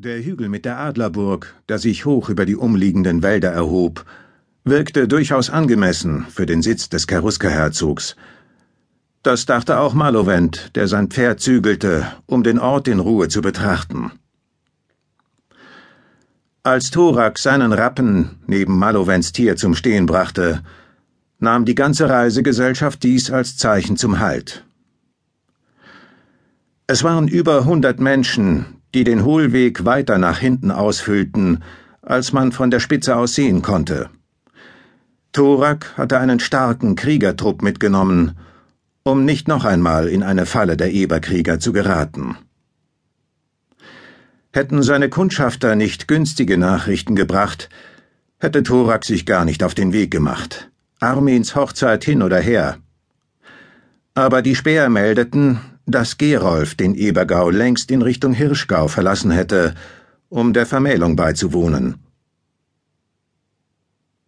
Der Hügel mit der Adlerburg, der sich hoch über die umliegenden Wälder erhob, wirkte durchaus angemessen für den Sitz des Cherusker-Herzogs. Das dachte auch Malovent, der sein Pferd zügelte, um den Ort in Ruhe zu betrachten. Als Thorak seinen Rappen neben Malovents Tier zum Stehen brachte, nahm die ganze Reisegesellschaft dies als Zeichen zum Halt. Es waren über hundert Menschen, die den Hohlweg weiter nach hinten ausfüllten, als man von der Spitze aus sehen konnte. Thorak hatte einen starken Kriegertrupp mitgenommen, um nicht noch einmal in eine Falle der Eberkrieger zu geraten. Hätten seine Kundschafter nicht günstige Nachrichten gebracht, hätte Thorak sich gar nicht auf den Weg gemacht. Armins Hochzeit hin oder her. Aber die Späher meldeten, dass Gerolf den Ebergau längst in Richtung Hirschgau verlassen hätte, um der Vermählung beizuwohnen.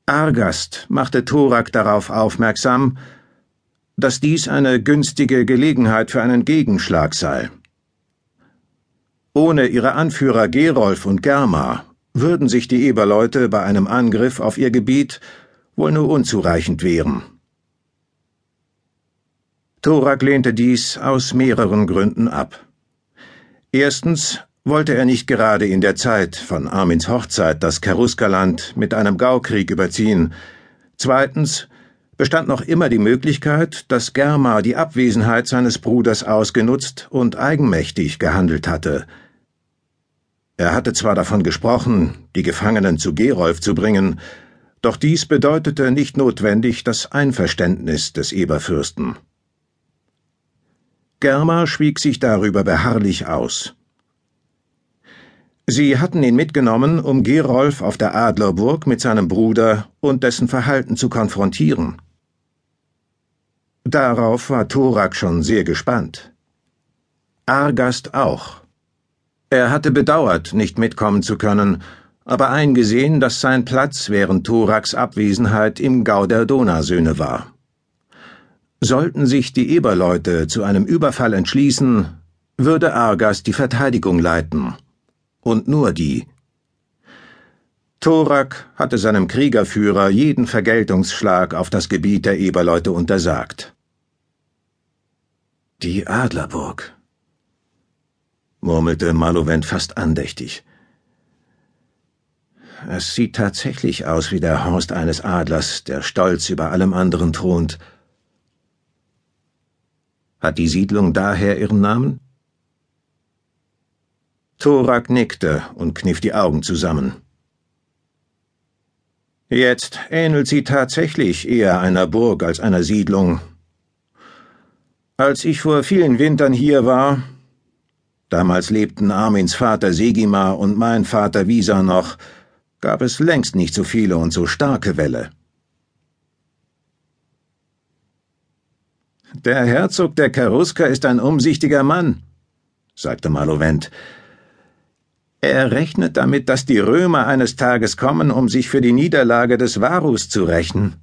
Argast machte Thorak darauf aufmerksam, dass dies eine günstige Gelegenheit für einen Gegenschlag sei. Ohne ihre Anführer Gerolf und Germa würden sich die Eberleute bei einem Angriff auf ihr Gebiet wohl nur unzureichend wehren. Thorak lehnte dies aus mehreren Gründen ab. Erstens wollte er nicht gerade in der Zeit von Armins Hochzeit das Cheruskerland mit einem Gaukrieg überziehen. Zweitens bestand noch immer die Möglichkeit, dass Germa die Abwesenheit seines Bruders ausgenutzt und eigenmächtig gehandelt hatte. Er hatte zwar davon gesprochen, die Gefangenen zu Gerolf zu bringen, doch dies bedeutete nicht notwendig das Einverständnis des Eberfürsten. Germa schwieg sich darüber beharrlich aus. Sie hatten ihn mitgenommen, um Gerolf auf der Adlerburg mit seinem Bruder und dessen Verhalten zu konfrontieren. Darauf war Thorak schon sehr gespannt. Argast auch. Er hatte bedauert, nicht mitkommen zu können, aber eingesehen, dass sein Platz während Thoraks Abwesenheit im Gau der Donasöhne war. Sollten sich die Eberleute zu einem Überfall entschließen, würde Argas die Verteidigung leiten. Und nur die. Thorak hatte seinem Kriegerführer jeden Vergeltungsschlag auf das Gebiet der Eberleute untersagt. Die Adlerburg, murmelte Malovent fast andächtig. Es sieht tatsächlich aus wie der Horst eines Adlers, der stolz über allem anderen thront, hat die Siedlung daher ihren Namen? Thorak nickte und kniff die Augen zusammen. Jetzt ähnelt sie tatsächlich eher einer Burg als einer Siedlung. Als ich vor vielen Wintern hier war, damals lebten Armins Vater Segima und mein Vater Visa noch, gab es längst nicht so viele und so starke Wälle. Der Herzog der Cherusker ist ein umsichtiger Mann, sagte Malovent. Er rechnet damit, dass die Römer eines Tages kommen, um sich für die Niederlage des Varus zu rächen.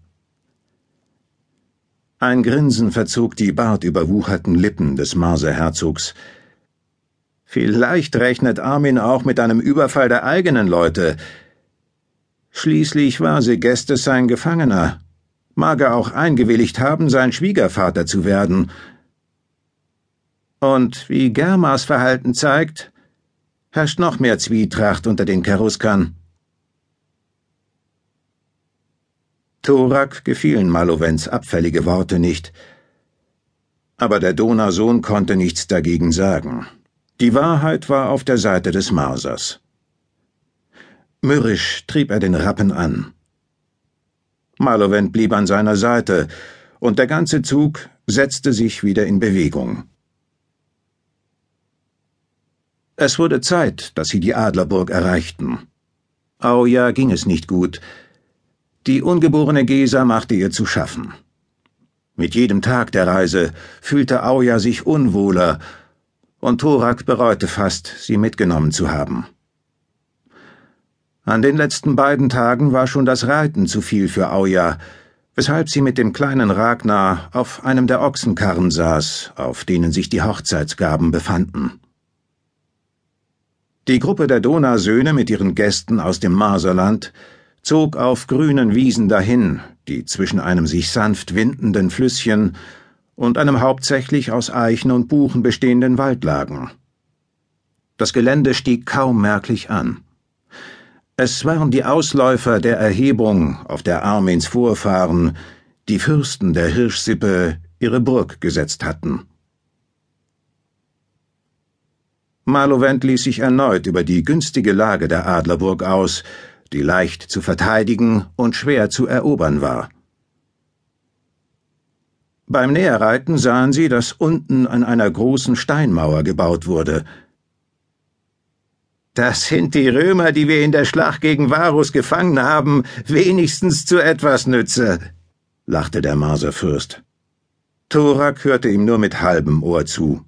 Ein Grinsen verzog die bartüberwucherten Lippen des Marserherzogs. Vielleicht rechnet Armin auch mit einem Überfall der eigenen Leute. Schließlich war Segestes sein Gefangener mag er auch eingewilligt haben, sein Schwiegervater zu werden. Und wie Germas Verhalten zeigt, herrscht noch mehr Zwietracht unter den Cheruskern. Thorak gefielen Malovens abfällige Worte nicht, aber der Donausohn konnte nichts dagegen sagen. Die Wahrheit war auf der Seite des Marsers. Mürrisch trieb er den Rappen an. Marlovent blieb an seiner Seite, und der ganze Zug setzte sich wieder in Bewegung. Es wurde Zeit, dass sie die Adlerburg erreichten. Auja ging es nicht gut. Die ungeborene Gesa machte ihr zu schaffen. Mit jedem Tag der Reise fühlte Auja sich unwohler, und Thorak bereute fast, sie mitgenommen zu haben. An den letzten beiden Tagen war schon das Reiten zu viel für Auja, weshalb sie mit dem kleinen Ragnar auf einem der Ochsenkarren saß, auf denen sich die Hochzeitsgaben befanden. Die Gruppe der Donausöhne mit ihren Gästen aus dem Marserland zog auf grünen Wiesen dahin, die zwischen einem sich sanft windenden Flüsschen und einem hauptsächlich aus Eichen und Buchen bestehenden Wald lagen. Das Gelände stieg kaum merklich an. Es waren die Ausläufer der Erhebung, auf der Armins Vorfahren, die Fürsten der Hirschsippe, ihre Burg gesetzt hatten. Marlovent ließ sich erneut über die günstige Lage der Adlerburg aus, die leicht zu verteidigen und schwer zu erobern war. Beim Näherreiten sahen sie, dass unten an einer großen Steinmauer gebaut wurde. Das sind die Römer, die wir in der Schlacht gegen Varus gefangen haben, wenigstens zu etwas nütze, lachte der Marserfürst. Thorak hörte ihm nur mit halbem Ohr zu.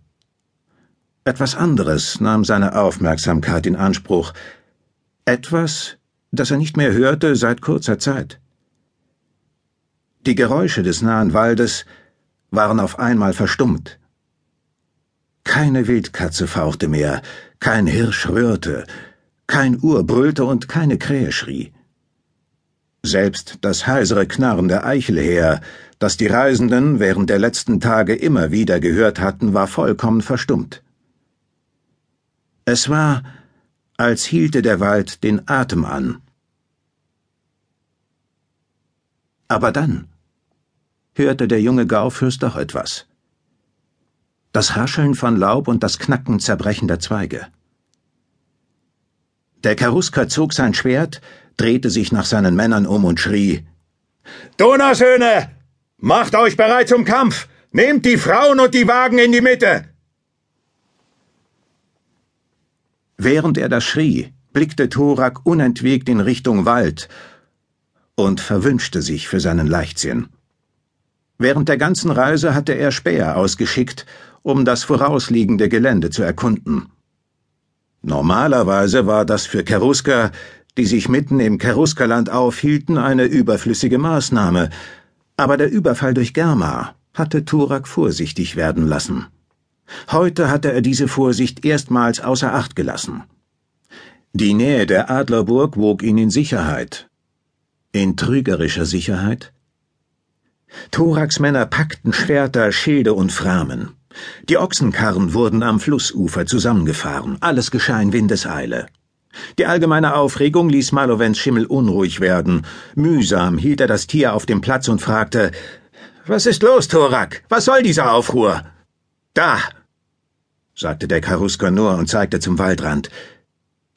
Etwas anderes nahm seine Aufmerksamkeit in Anspruch. Etwas, das er nicht mehr hörte seit kurzer Zeit. Die Geräusche des nahen Waldes waren auf einmal verstummt. Keine Wildkatze fauchte mehr, kein Hirsch rührte, kein Uhr brüllte und keine Krähe schrie. Selbst das heisere Knarren der Eichelheer, das die Reisenden während der letzten Tage immer wieder gehört hatten, war vollkommen verstummt. Es war, als hielte der Wald den Atem an. Aber dann hörte der junge Gaufürst doch etwas. Das Rascheln von Laub und das Knacken zerbrechender Zweige. Der Cherusker zog sein Schwert, drehte sich nach seinen Männern um und schrie Donausöhne! Macht euch bereit zum Kampf! Nehmt die Frauen und die Wagen in die Mitte! Während er das schrie, blickte Thorak unentwegt in Richtung Wald und verwünschte sich für seinen Leichtsinn. Während der ganzen Reise hatte er Späher ausgeschickt, um das vorausliegende Gelände zu erkunden. Normalerweise war das für Cherusker, die sich mitten im Cheruskerland aufhielten, eine überflüssige Maßnahme, aber der Überfall durch Germa hatte Turak vorsichtig werden lassen. Heute hatte er diese Vorsicht erstmals außer Acht gelassen. Die Nähe der Adlerburg wog ihn in Sicherheit. In trügerischer Sicherheit? Thoraks Männer packten Schwerter, Schilde und Framen. Die Ochsenkarren wurden am Flussufer zusammengefahren. Alles geschah in Windeseile. Die allgemeine Aufregung ließ Malovens Schimmel unruhig werden. Mühsam hielt er das Tier auf dem Platz und fragte: Was ist los, Thorak? Was soll dieser Aufruhr? Da! sagte der Karusker nur und zeigte zum Waldrand.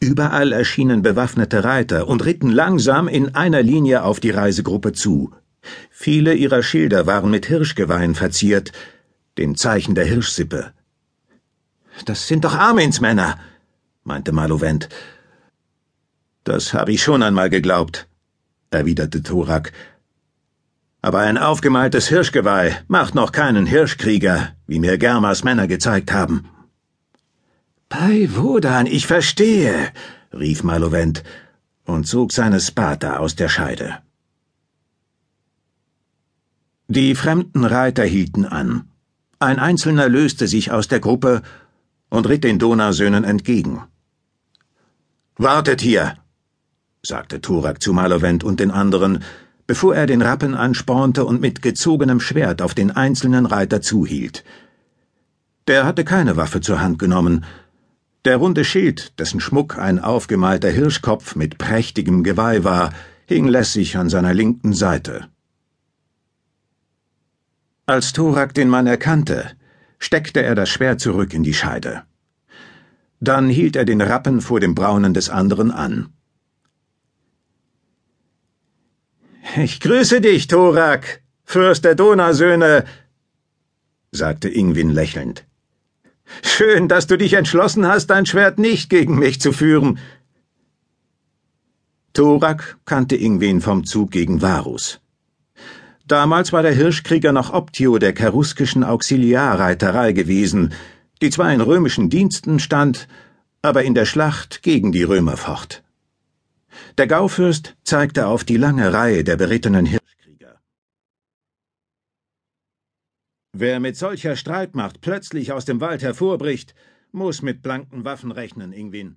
Überall erschienen bewaffnete Reiter und ritten langsam in einer Linie auf die Reisegruppe zu. Viele ihrer Schilder waren mit Hirschgeweihen verziert, den Zeichen der Hirschsippe. Das sind doch Arminsmänner, meinte Malovent. Das habe ich schon einmal geglaubt, erwiderte Thorak. Aber ein aufgemaltes Hirschgeweih macht noch keinen Hirschkrieger, wie mir Germas Männer gezeigt haben. Bei Wodan, ich verstehe, rief Malovent und zog seine Spata aus der Scheide. Die fremden Reiter hielten an. Ein Einzelner löste sich aus der Gruppe und ritt den Donausöhnen entgegen. Wartet hier, sagte Turak zu Malovent und den anderen, bevor er den Rappen anspornte und mit gezogenem Schwert auf den einzelnen Reiter zuhielt. Der hatte keine Waffe zur Hand genommen, der runde Schild, dessen Schmuck ein aufgemalter Hirschkopf mit prächtigem Geweih war, hing lässig an seiner linken Seite. Als Thorak den Mann erkannte, steckte er das Schwert zurück in die Scheide. Dann hielt er den Rappen vor dem Braunen des anderen an. Ich grüße dich, Thorak, Fürst der Donausöhne, sagte Ingwin lächelnd. Schön, dass du dich entschlossen hast, dein Schwert nicht gegen mich zu führen. Thorak kannte Ingwen vom Zug gegen Varus. Damals war der Hirschkrieger noch Optio der cheruskischen Auxiliarreiterei gewesen, die zwar in römischen Diensten stand, aber in der Schlacht gegen die Römer focht. Der Gaufürst zeigte auf die lange Reihe der berittenen Hirschkrieger. Wer mit solcher Streitmacht plötzlich aus dem Wald hervorbricht, muss mit blanken Waffen rechnen, Ingwin.